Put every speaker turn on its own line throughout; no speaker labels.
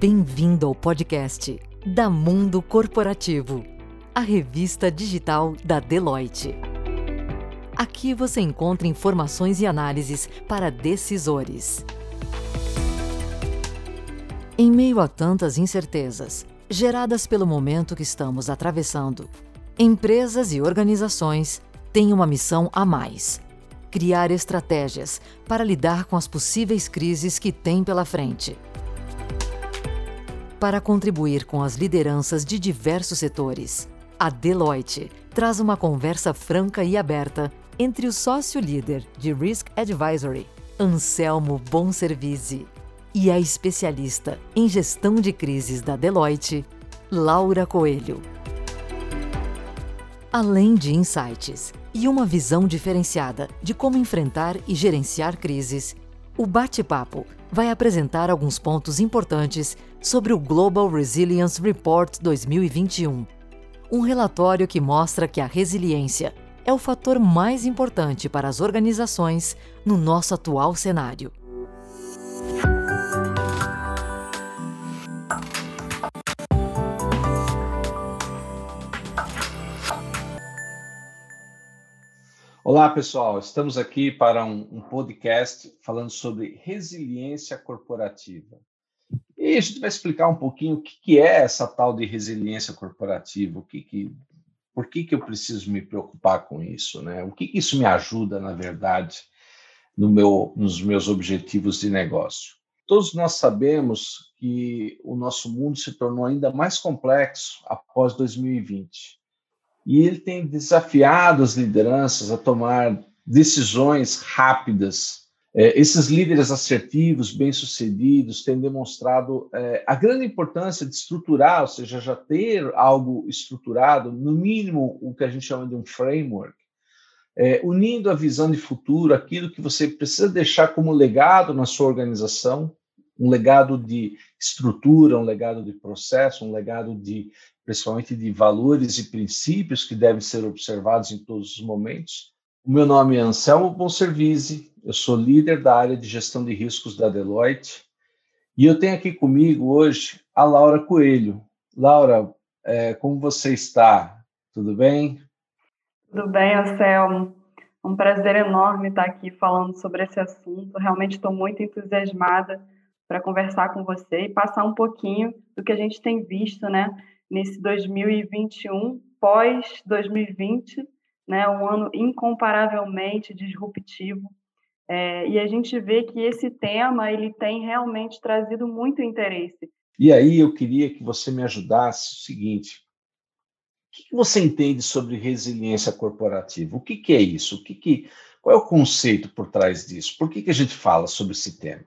Bem-vindo ao podcast da Mundo Corporativo, a revista digital da Deloitte. Aqui você encontra informações e análises para decisores. Em meio a tantas incertezas, geradas pelo momento que estamos atravessando, empresas e organizações têm uma missão a mais: criar estratégias para lidar com as possíveis crises que têm pela frente para contribuir com as lideranças de diversos setores. A Deloitte traz uma conversa franca e aberta entre o sócio-líder de Risk Advisory, Anselmo Bonservice, e a especialista em gestão de crises da Deloitte, Laura Coelho. Além de insights e uma visão diferenciada de como enfrentar e gerenciar crises, o bate-papo vai apresentar alguns pontos importantes sobre o Global Resilience Report 2021, um relatório que mostra que a resiliência é o fator mais importante para as organizações no nosso atual cenário.
Olá, pessoal. Estamos aqui para um, um, podcast falando sobre resiliência corporativa. E a gente vai explicar um pouquinho o que, que é essa tal de resiliência corporativa, o que, que por que, que eu preciso me preocupar com isso, né? O que, que isso me ajuda, na verdade, no meu, nos meus objetivos de negócio. Todos nós sabemos que o nosso mundo se tornou ainda mais complexo após 2020 e ele tem desafiado as lideranças a tomar decisões rápidas. É, esses líderes assertivos, bem-sucedidos, têm demonstrado é, a grande importância de estruturar, ou seja, já ter algo estruturado, no mínimo o que a gente chama de um framework, é, unindo a visão de futuro, aquilo que você precisa deixar como legado na sua organização, um legado de estrutura, um legado de processo, um legado de principalmente de valores e princípios que devem ser observados em todos os momentos. O meu nome é Anselmo Bonservice, eu sou líder da área de gestão de riscos da Deloitte e eu tenho aqui comigo hoje a Laura Coelho. Laura, é, como você está? Tudo bem?
Tudo bem, Anselmo. É um prazer enorme estar aqui falando sobre esse assunto. Realmente estou muito entusiasmada para conversar com você e passar um pouquinho do que a gente tem visto, né, nesse 2021, pós 2020, né, um ano incomparavelmente disruptivo. É, e a gente vê que esse tema ele tem realmente trazido muito interesse.
E aí eu queria que você me ajudasse o seguinte: o que você entende sobre resiliência corporativa? O que, que é isso? O que, que qual é o conceito por trás disso? Por que, que a gente fala sobre esse tema?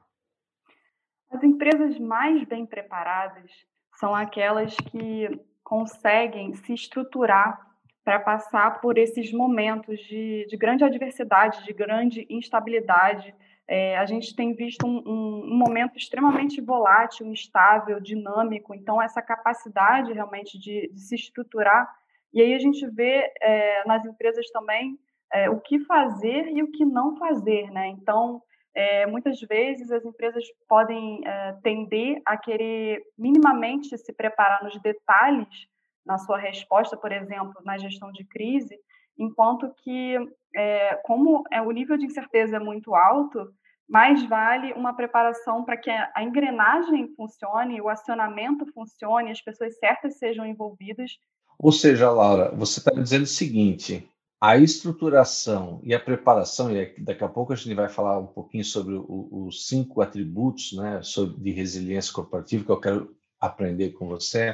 As empresas mais bem preparadas são aquelas que conseguem se estruturar para passar por esses momentos de, de, grande adversidade, de grande instabilidade. É, a gente tem visto um, um, um, momento extremamente volátil, instável, dinâmico, então essa capacidade realmente de, de se estruturar. E aí a gente vê é, nas empresas também é, o que fazer e o que não fazer, né? Então, é, muitas vezes as empresas podem é, tender a querer minimamente se preparar nos detalhes na sua resposta, por exemplo, na gestão de crise, enquanto que, é, como é, o nível de incerteza é muito alto, mais vale uma preparação para que a engrenagem funcione, o acionamento funcione, as pessoas certas sejam envolvidas.
Ou seja, Laura, você está dizendo o seguinte: a estruturação e a preparação, e daqui a pouco a gente vai falar um pouquinho sobre o, os cinco atributos né, sobre, de resiliência corporativa que eu quero aprender com você.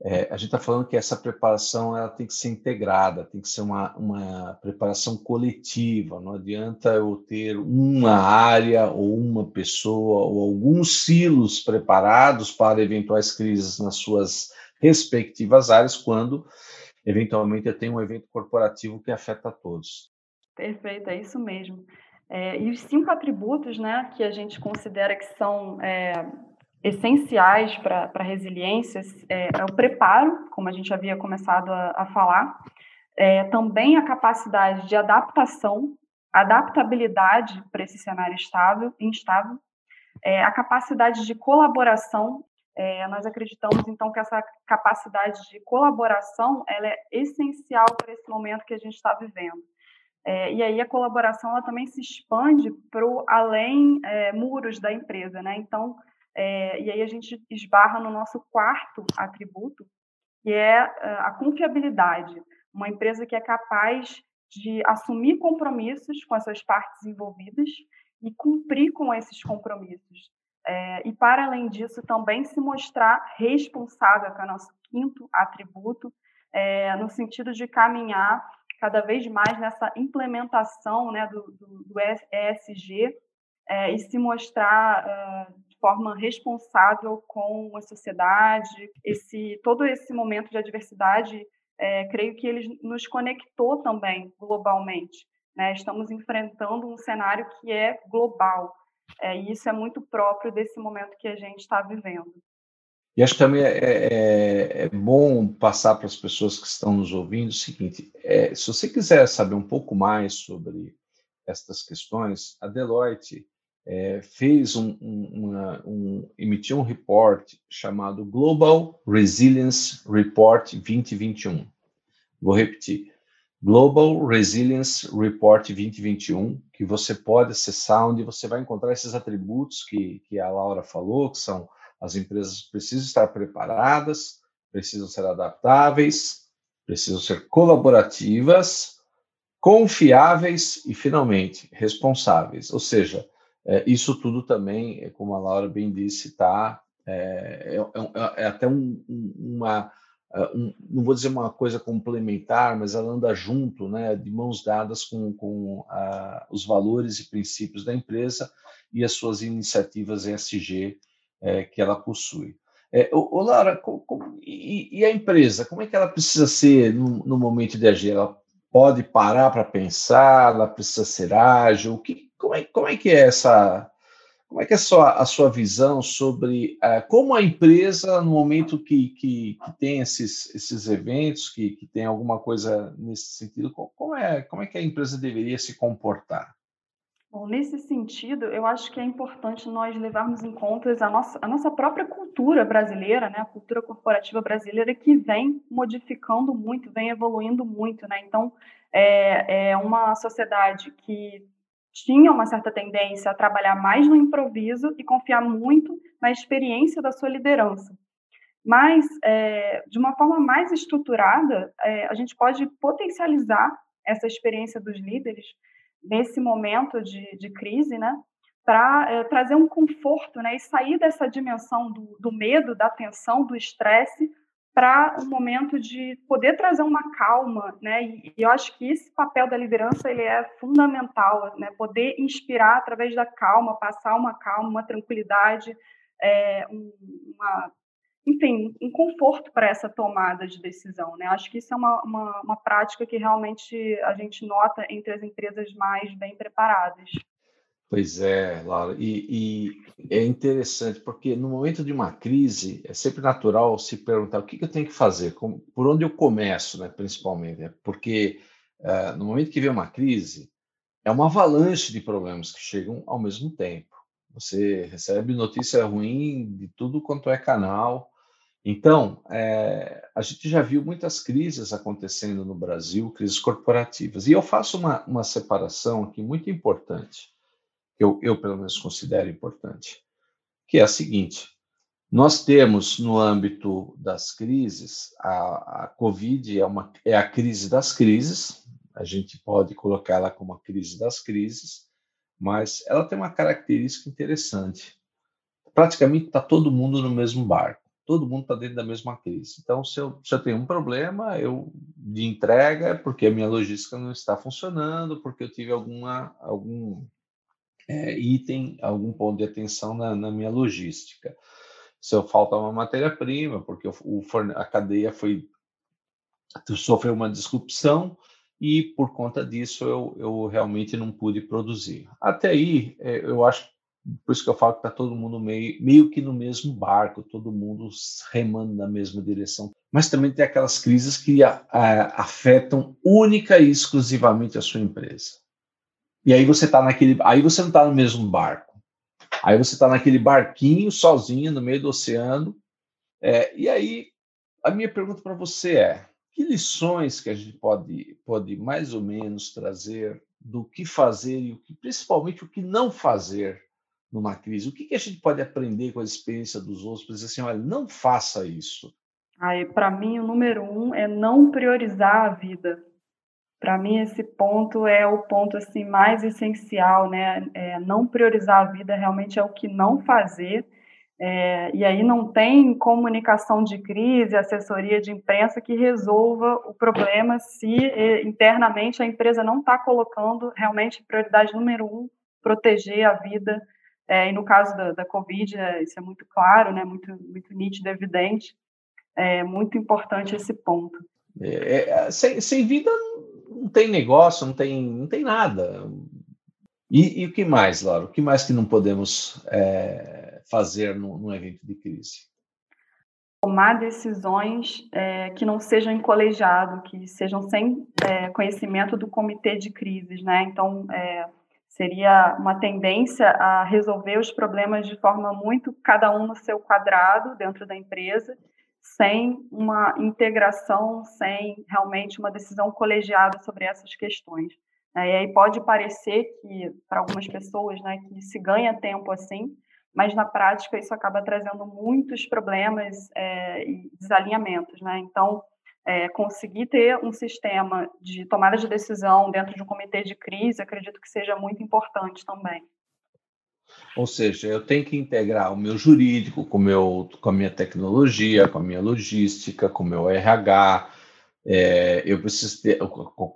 É, a gente está falando que essa preparação ela tem que ser integrada, tem que ser uma, uma preparação coletiva. Não adianta eu ter uma área ou uma pessoa ou alguns silos preparados para eventuais crises nas suas respectivas áreas, quando eventualmente tenho um evento corporativo que afeta a todos.
Perfeito, é isso mesmo. É, e os cinco atributos né, que a gente considera que são é, essenciais para a resiliência é, é, o preparo, como a gente havia começado a, a falar, é, também a capacidade de adaptação, adaptabilidade para esse cenário estável, instável, é, a capacidade de colaboração É, nós acreditamos, então, que essa capacidade de colaboração ela é essencial para esse momento que a gente está vivendo. É, e aí a colaboração ela também se expande para além é, muros da empresa, né? Então, é, e aí a gente esbarra no nosso quarto atributo, que é a confiabilidade. Uma empresa que é capaz de assumir compromissos com as suas partes envolvidas e cumprir com esses compromissos. É, e, para além disso, também se mostrar responsável, que é o nosso quinto atributo, é, no sentido de caminhar cada vez mais nessa implementação né, do, do, do ESG é, e se mostrar é, de forma responsável com a sociedade. Esse, todo esse momento de adversidade, é, creio que ele nos conectou também globalmente. Né? Estamos enfrentando um cenário que é global. É, e isso é muito próprio desse momento que a gente está vivendo.
E acho que também é, é, é, bom passar para as pessoas que estão nos ouvindo o seguinte: é, se você quiser saber um pouco mais sobre estas questões, a Deloitte é, fez um, um, uma, um, emitiu um report chamado Global Resilience Report 2021. Vou repetir: Global Resilience Report 2021, que você pode acessar, onde você vai encontrar esses atributos que, que a Laura falou, que são as empresas precisam estar preparadas, precisam ser adaptáveis, precisam ser colaborativas, confiáveis e, finalmente, responsáveis. Ou seja, é, isso tudo também, como a Laura bem disse, está é, é, é, é, até um, uma um, não vou dizer uma coisa complementar, mas ela anda junto, né, de mãos dadas com, com uh, os valores e princípios da empresa e as suas iniciativas ESG é, que ela possui. É, ô, ô Laura, com, com, e, e, a empresa, como é que ela precisa ser no, no momento de agir? Ela pode parar para pensar, ela precisa ser ágil? Que, como, é, como é que é essa como é que é a sua, a sua visão sobre uh, como a empresa, no momento que, que, que tem esses, esses eventos, que, que tem alguma coisa nesse sentido, como é, como é que a empresa deveria se comportar?
Bom, nesse sentido, eu acho que é importante nós levarmos em conta a nossa, a nossa própria cultura brasileira, né, a cultura corporativa brasileira, que vem modificando muito, vem evoluindo muito. Né? Então, é, é uma sociedade que tinha uma certa tendência a trabalhar mais no improviso e confiar muito na experiência da sua liderança. Mas, é, de uma forma mais estruturada, é, a gente pode potencializar essa experiência dos líderes nesse momento de, de crise, né, para é, trazer um conforto né, e sair dessa dimensão do, do medo, da tensão, do estresse, para um momento de poder trazer uma calma, né? E, eu acho que esse papel da liderança ele é fundamental, né? Poder inspirar através da calma, passar uma calma, uma tranquilidade, é, uma, enfim, um conforto para essa tomada de decisão, né? Acho que isso é uma, uma, uma prática que realmente a gente nota entre as empresas mais bem preparadas.
Pois é, Laura, e, e, é interessante porque no momento de uma crise é sempre natural se perguntar o que, que eu tenho que fazer, como, por onde eu começo, né, principalmente, né? porque uh, no momento que vem uma crise é uma avalanche de problemas que chegam ao mesmo tempo. Você recebe notícia ruim de tudo quanto é canal. Então, é, a gente já viu muitas crises acontecendo no Brasil, crises corporativas. E eu faço uma, uma separação aqui muito importante que eu, eu pelo menos considero importante, que é a seguinte: nós temos no âmbito das crises, a, a Covid é, uma, é a crise das crises, a gente pode colocá-la como a crise das crises, mas ela tem uma característica interessante. Praticamente está todo mundo no mesmo barco, todo mundo está dentro da mesma crise. Então, se eu, se eu tenho um problema eu de entrega, é porque a minha logística não está funcionando, porque eu tive alguma, algum é, item, algum ponto de atenção na, na minha logística. Se eu falta uma matéria-prima, porque o, o a cadeia foi sofreu uma disrupção e por conta disso eu, eu realmente não pude produzir. Até aí, é, eu acho, por isso que eu falo que está todo mundo meio, meio que no mesmo barco, todo mundo remando na mesma direção. Mas também tem aquelas crises que a, a, afetam única e exclusivamente a sua empresa. E aí você tá naquele. Aí você não tá no mesmo barco. Aí você tá naquele barquinho sozinho no meio do oceano É, e aí, a minha pergunta para você é: que lições que a gente pode, pode mais ou menos trazer do que fazer e o que, principalmente o que não fazer numa crise? O que, que a gente pode aprender com a experiência dos outros para dizer assim, olha, não faça isso?
Para mim, o número um é não priorizar a vida. Para mim, esse ponto é o ponto assim mais essencial, né? É, não priorizar a vida realmente é o que não fazer. É, e aí não tem comunicação de crise, assessoria de imprensa que resolva o problema se é, internamente a empresa não está colocando realmente prioridade número um, proteger a vida. É, e no caso da, da Covid, é, isso é muito claro, né? muito, muito nítido, evidente. É muito importante esse ponto.
É, é, sem, sem vida não tem negócio, não tem, não tem nada. E, e o que mais, Laura? O que mais que não podemos é, fazer num, evento de crise?
Tomar decisões é, que não sejam em colegiado, que sejam sem é, conhecimento do comitê de crises, né? Então, é, seria uma tendência a resolver os problemas de forma muito cada um no seu quadrado dentro da empresa sem uma integração, sem realmente uma decisão colegiada sobre essas questões. Né? E aí pode parecer que, para algumas pessoas, né, que se ganha tempo assim, mas na prática isso acaba trazendo muitos problemas é, e desalinhamentos. Né? Então, é, conseguir ter um sistema de tomada de decisão dentro de um comitê de crise, acredito que seja muito importante também.
Ou seja, eu tenho que integrar o meu jurídico com, meu, com a minha tecnologia, com a minha logística, com o meu RH, é, eu preciso ter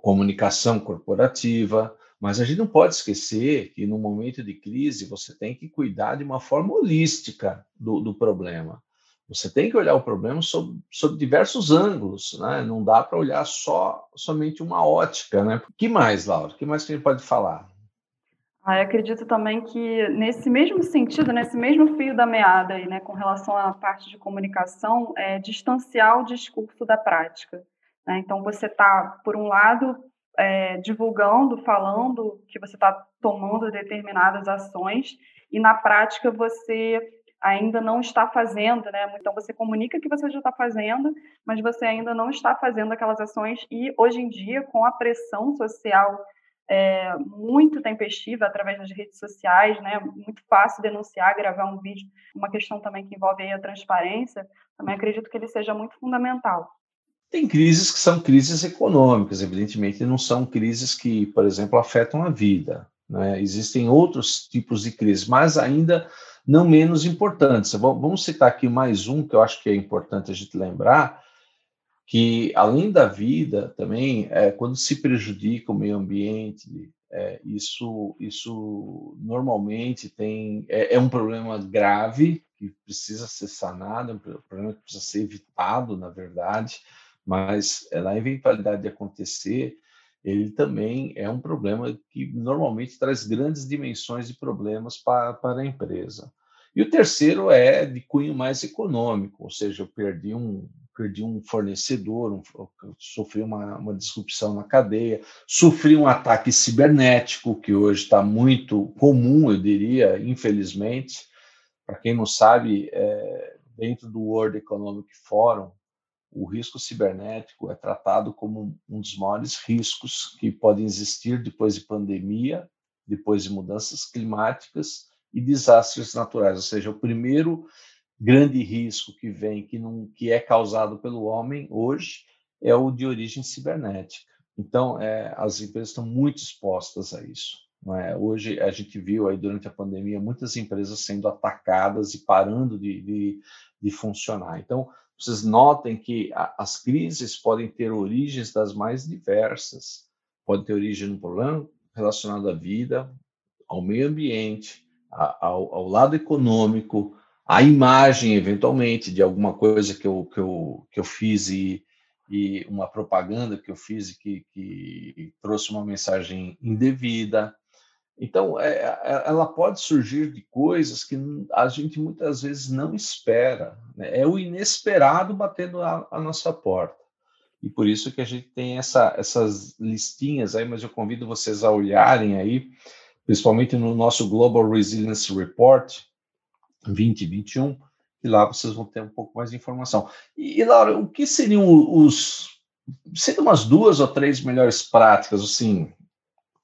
comunicação corporativa, mas a gente não pode esquecer que no momento de crise você tem que cuidar de uma forma holística do, do problema. Você tem que olhar o problema sob, sob diversos ângulos, né? Não dá para olhar só somente uma ótica, né? Que mais, Laura? Que mais que a gente pode falar?
Ah, acredito também que nesse mesmo sentido, nesse mesmo fio da meada aí, né, com relação à parte de comunicação, é distanciar o discurso da prática. Né? Então, você está, por um lado, é, divulgando, falando que você está tomando determinadas ações e na prática você ainda não está fazendo, né? Então você comunica que você já está fazendo, mas você ainda não está fazendo aquelas ações e hoje em dia com a pressão social é, muito tempestiva através das redes sociais, né? Muito fácil denunciar, gravar um vídeo. Uma questão também que envolve a transparência, também acredito que ele seja muito fundamental.
Tem crises que são crises econômicas, evidentemente, não são crises que, por exemplo, afetam a vida. Né? Existem outros tipos de crises, mas ainda não menos importantes. Vamos citar aqui mais um que eu acho que é importante a gente lembrar, que além da vida também, é, quando se prejudica o meio ambiente, é, isso, isso normalmente tem é, é, um problema grave que precisa ser sanado, é um problema que precisa ser evitado, na verdade, mas é, na eventualidade de acontecer, ele também é um problema que normalmente traz grandes dimensões de problemas para, para a empresa. E o terceiro é de cunho mais econômico, ou seja, eu perdi um, perdi um fornecedor, um, sofri uma, uma disrupção na cadeia, sofri um ataque cibernético, que hoje está muito comum, eu diria, infelizmente. Para quem não sabe, é, dentro do World Economic Forum, o risco cibernético é tratado como um dos maiores riscos que podem existir depois de pandemia, depois de mudanças climáticas e desastres naturais, ou seja, o primeiro grande risco que vem, que, não, que é causado pelo homem hoje, é o de origem cibernética. Então, é, as empresas estão muito expostas a isso. É? Hoje, a gente viu aí durante a pandemia muitas empresas sendo atacadas e parando de, de, de funcionar. Então, vocês notem que a, as crises podem ter origens das mais diversas. Pode ter origem num problema relacionado à vida, ao meio ambiente, a, ao, ao lado econômico, a imagem, eventualmente, de alguma coisa que eu, que eu, que eu fiz e, e uma propaganda que eu fiz e que, que trouxe uma mensagem indevida. Então, é, é, ela pode surgir de coisas que a gente muitas vezes não espera. Né? É o inesperado batendo a, a, nossa porta. E por isso que a gente tem essa, essas listinhas aí, mas eu convido vocês a olharem aí, principalmente no nosso Global Resilience Report, 2021, e lá vocês vão ter um pouco mais de informação. E, e Laura, o que seriam os. Seriam umas duas ou três melhores práticas, assim,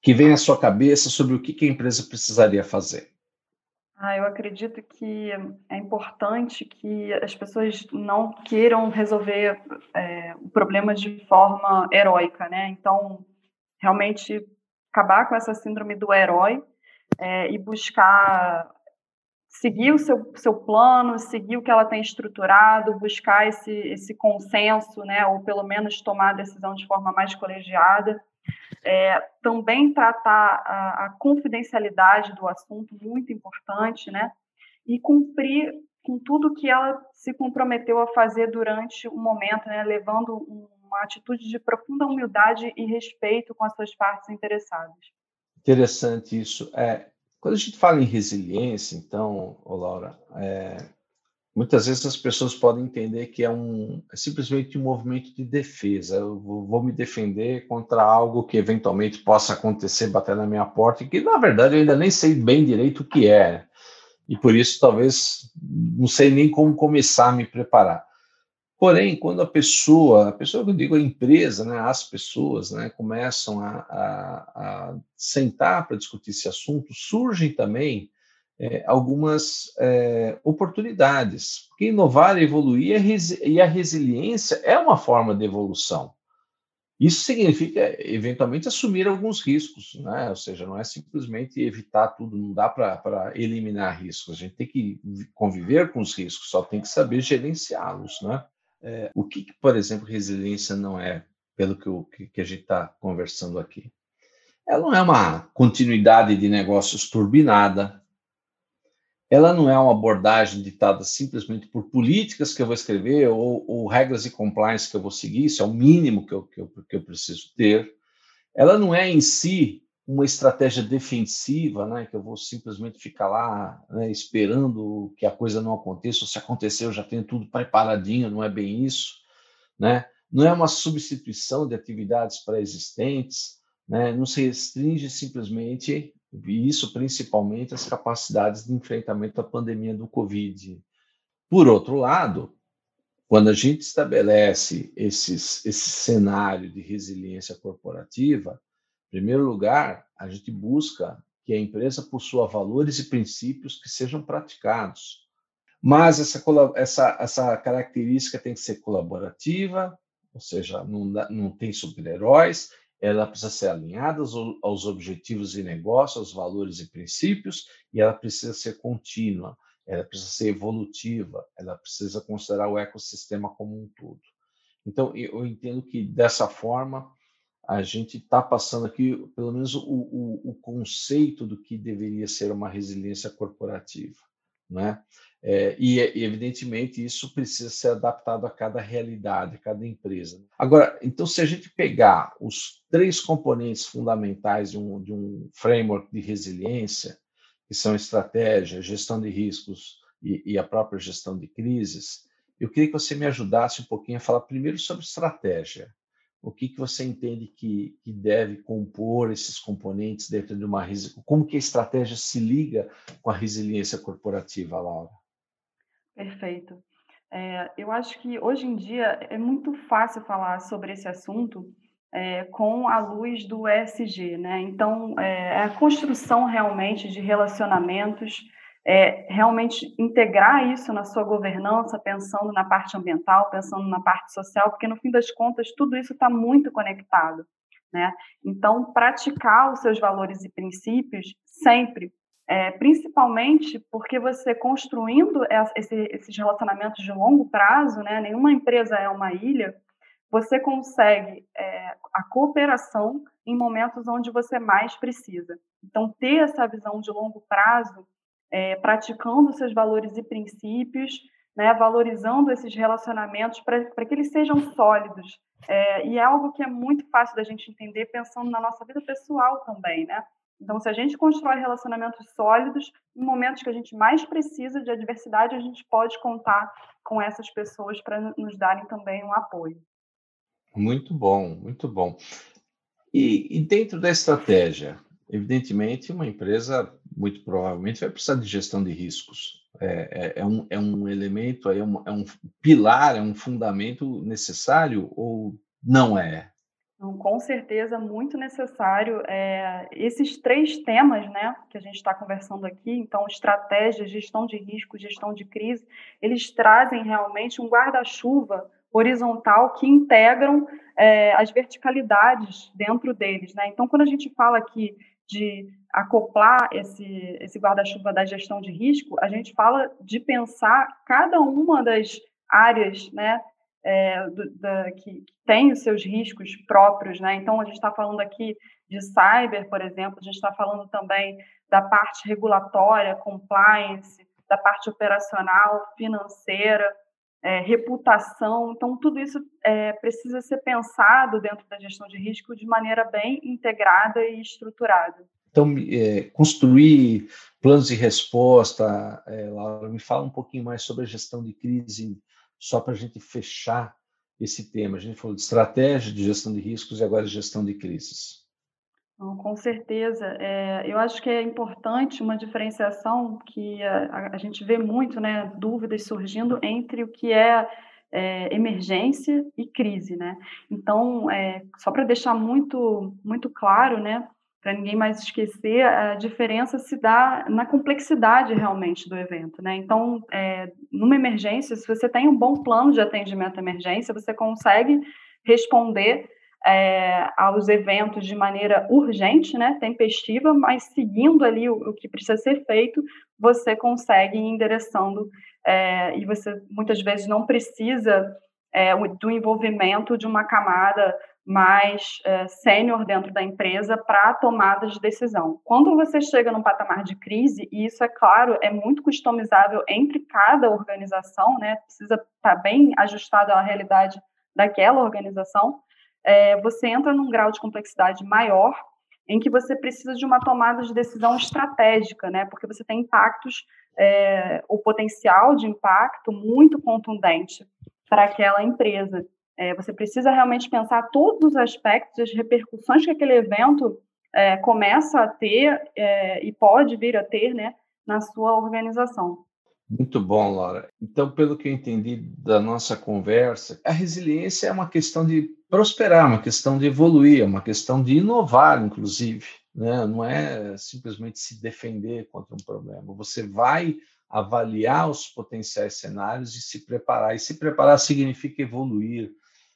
que vem à sua cabeça sobre o que, que a empresa precisaria fazer?
Ah, eu acredito que é importante que as pessoas não queiram resolver é, o problema de forma heróica, né? Então, realmente acabar com essa síndrome do herói é, e buscar seguir o seu, seu plano, seguir o que ela tem estruturado, buscar esse, esse consenso, né, ou pelo menos tomar a decisão de forma mais colegiada. É, também tratar a, a, confidencialidade do assunto, muito importante, né, e cumprir com tudo que ela se comprometeu a fazer durante o momento, né, levando uma atitude de profunda humildade e respeito com as suas partes interessadas.
Interessante isso. É, quando a gente fala em resiliência, então, ô Laura, é, muitas vezes as pessoas podem entender que é, um, é simplesmente um movimento de defesa. Eu vou, vou, me defender contra algo que eventualmente possa acontecer, bater na minha porta, e que na verdade eu ainda nem sei bem direito o que é. E por isso talvez não sei nem como começar a me preparar. Porém, quando a pessoa, a pessoa que eu digo a empresa, né, as pessoas, né, começam a, a, a sentar para discutir esse assunto, surgem também é, algumas é, oportunidades. Porque inovar, evoluir e a resiliência é uma forma de evolução. Isso significa, eventualmente, assumir alguns riscos, né? ou seja, não é simplesmente evitar tudo, não dá para eliminar riscos, a gente tem que conviver com os riscos, só tem que saber gerenciá-los. Né? É, o que, por exemplo, resiliência não é, pelo que, que a gente está conversando aqui? Ela não é uma continuidade de negócios turbinada, ela não é uma abordagem ditada simplesmente por políticas que eu vou escrever ou, ou regras de compliance que eu vou seguir, isso é o mínimo que eu, que eu, que eu preciso ter. Ela não é em si uma estratégia defensiva, né, que eu vou simplesmente ficar lá né, esperando que a coisa não aconteça, ou se acontecer eu já tenho tudo preparadinho, não é bem isso, né? Não é uma substituição de atividades pré-existentes, né? Não se restringe simplesmente, e isso principalmente, as capacidades de enfrentamento da pandemia do Covid. Por outro lado, quando a gente estabelece esses, esse cenário de resiliência corporativa, primeiro lugar, a gente busca que a empresa possua valores e princípios que sejam praticados. Mas essa, essa, essa característica tem que ser colaborativa, ou seja, não, não tem super-heróis, ela precisa ser alinhada aos objetivos de negócio, aos valores e princípios, e ela precisa ser contínua, ela precisa ser evolutiva, ela precisa considerar o ecossistema como um todo. Então, eu entendo que dessa forma a gente está passando aqui, pelo menos, o, o, o, conceito do que deveria ser uma resiliência corporativa. Né? É, e, evidentemente, isso precisa ser adaptado a cada realidade, a cada empresa. Agora, então, se a gente pegar os três componentes fundamentais de um, de um framework de resiliência, que são estratégia, gestão de riscos e, e a própria gestão de crises, eu queria que você me ajudasse um pouquinho a falar primeiro sobre estratégia o que, que você entende que, que deve compor esses componentes dentro de uma como que a estratégia se liga com a resiliência corporativa, Laura?
Perfeito. É, eu acho que hoje em dia é muito fácil falar sobre esse assunto é, com a luz do ESG, né? Então, é, é a construção realmente de relacionamentos é, realmente integrar isso na sua governança, pensando na parte ambiental, pensando na parte social, porque no fim das contas tudo isso está muito conectado, né? Então, praticar os seus valores e princípios sempre, é, principalmente porque você construindo esse, esses relacionamentos de longo prazo, né? Nenhuma empresa é uma ilha. Você consegue é, a cooperação em momentos onde você mais precisa. Então, ter essa visão de longo prazo é, praticando seus valores e princípios, né, valorizando esses relacionamentos para que eles sejam sólidos. É, e é algo que é muito fácil da gente entender pensando na nossa vida pessoal também, né? Então, se a gente constrói relacionamentos sólidos, em momentos que a gente mais precisa de adversidade, a gente pode contar com essas pessoas para nos darem também um apoio.
Muito bom, muito bom. E, e dentro da estratégia, evidentemente, uma empresa muito provavelmente vai precisar de gestão de riscos. É, é, é, um, é um elemento, é um, é um pilar, é um fundamento necessário ou não é?
Então, com certeza, muito necessário. É, esses três temas né, que a gente está conversando aqui, então, estratégia, gestão de risco, gestão de crise, eles trazem realmente um guarda-chuva horizontal que integram é, as verticalidades dentro deles. Né? Então, quando a gente fala aqui de acoplar esse, esse guarda-chuva da gestão de risco, a gente fala de pensar cada uma das áreas né, é, do, da, que, que tem os seus riscos próprios. Né? Então, a gente está falando aqui de cyber, por exemplo, a gente está falando também da parte regulatória, compliance, da parte operacional, financeira, é, reputação. Então, tudo isso é, precisa ser pensado dentro da gestão de risco de maneira bem integrada e estruturada.
Então, é, construir planos de resposta, é, Laura, me fala um pouquinho mais sobre a gestão de crise, só para a gente fechar esse tema. A gente falou de estratégia de gestão de riscos e agora de gestão de crises.
Com certeza. É, eu acho que é importante uma diferenciação que a, a, gente vê muito, né, dúvidas surgindo entre o que é, é emergência e crise, né? Então, é, só para deixar muito, muito claro, né, para ninguém mais esquecer, a diferença se dá na complexidade realmente do evento, né? Então, é, numa emergência, se você tem um bom plano de atendimento à emergência, você consegue responder é, aos eventos de maneira urgente, né, tempestiva, mas seguindo ali o, o que precisa ser feito, você consegue ir endereçando é, e você muitas vezes não precisa é, do envolvimento de uma camada mais é, sênior dentro da empresa para tomada de decisão. Quando você chega num patamar de crise, e isso é claro, é muito customizável entre cada organização, né, precisa estar tá bem ajustado à realidade daquela organização, é, você entra num grau de complexidade maior, em que você precisa de uma tomada de decisão estratégica, né? Porque você tem impactos, é, o potencial de impacto muito contundente para aquela empresa. É, você precisa realmente pensar todos os aspectos, as repercussões que aquele evento é, começa a ter é, e pode vir a ter, né, na sua organização.
Muito bom, Laura. Então, pelo que eu entendi da nossa conversa, a resiliência é uma questão de prosperar, uma questão de evoluir, é uma questão de inovar, inclusive. Né? Não é simplesmente se defender contra um problema. Você vai avaliar os potenciais cenários e se preparar. E se preparar significa evoluir,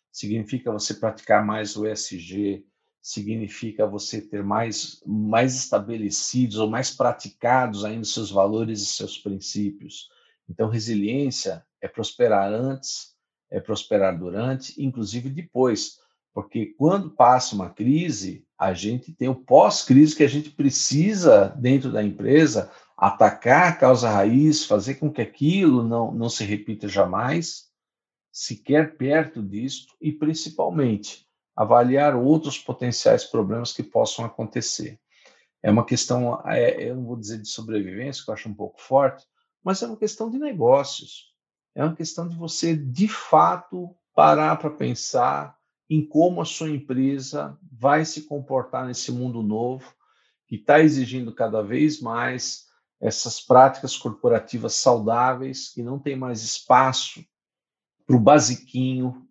significa você praticar mais o ESG, significa você ter mais, mais estabelecidos ou mais praticados ainda seus valores e seus princípios. Então, resiliência é prosperar antes, é prosperar durante, inclusive depois, porque quando passa uma crise, a gente tem o pós-crise que a gente precisa, dentro da empresa, atacar a causa raiz, fazer com que aquilo não, não se repita jamais, sequer perto disto, e principalmente avaliar outros potenciais problemas que possam acontecer. É uma questão, é, eu não vou dizer de sobrevivência, que eu acho um pouco forte, mas é uma questão de negócios. É uma questão de você, de fato, parar para pensar em como a sua empresa vai se comportar nesse mundo novo, que está exigindo cada vez mais essas práticas corporativas saudáveis, que não tem mais espaço para o basiquinho,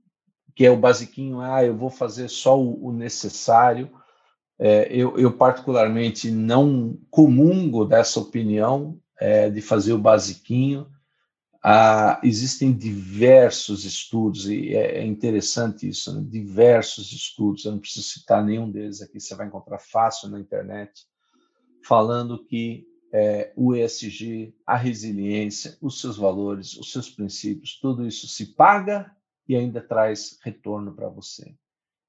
que é o basiquinho, ah, eu vou fazer só o, necessário. É, eu, eu, particularmente, não comungo dessa opinião é, de fazer o basiquinho. Ah, existem diversos estudos, e é, é interessante isso, né? diversos estudos, eu não preciso citar nenhum deles aqui, você vai encontrar fácil na internet, falando que é, o ESG, a resiliência, os seus valores, os seus princípios, tudo isso se paga e ainda traz retorno para você.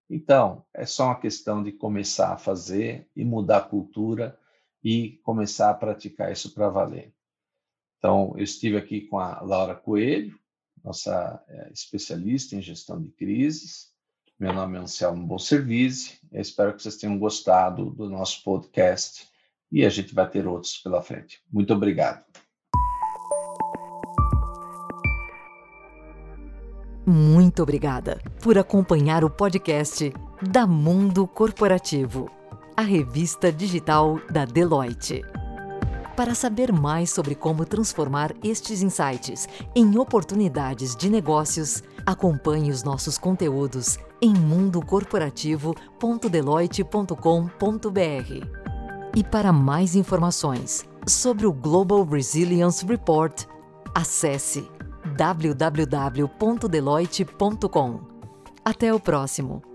Então, é só uma questão de começar a fazer e mudar a cultura e começar a praticar isso para valer. Então, eu estive aqui com a Laura Coelho, nossa é, especialista em gestão de crises. Meu nome é Anselmo Bonservice. Eu espero que vocês tenham gostado do nosso podcast e a gente vai ter outros pela frente. Muito obrigado.
Muito obrigada por acompanhar o podcast da Mundo Corporativo, a revista digital da Deloitte. Para saber mais sobre como transformar estes insights em oportunidades de negócios, acompanhe os nossos conteúdos em mundocorporativo.deloitte.com.br. E para mais informações sobre o Global Resilience Report, acesse www.deloitte.com. Até o próximo!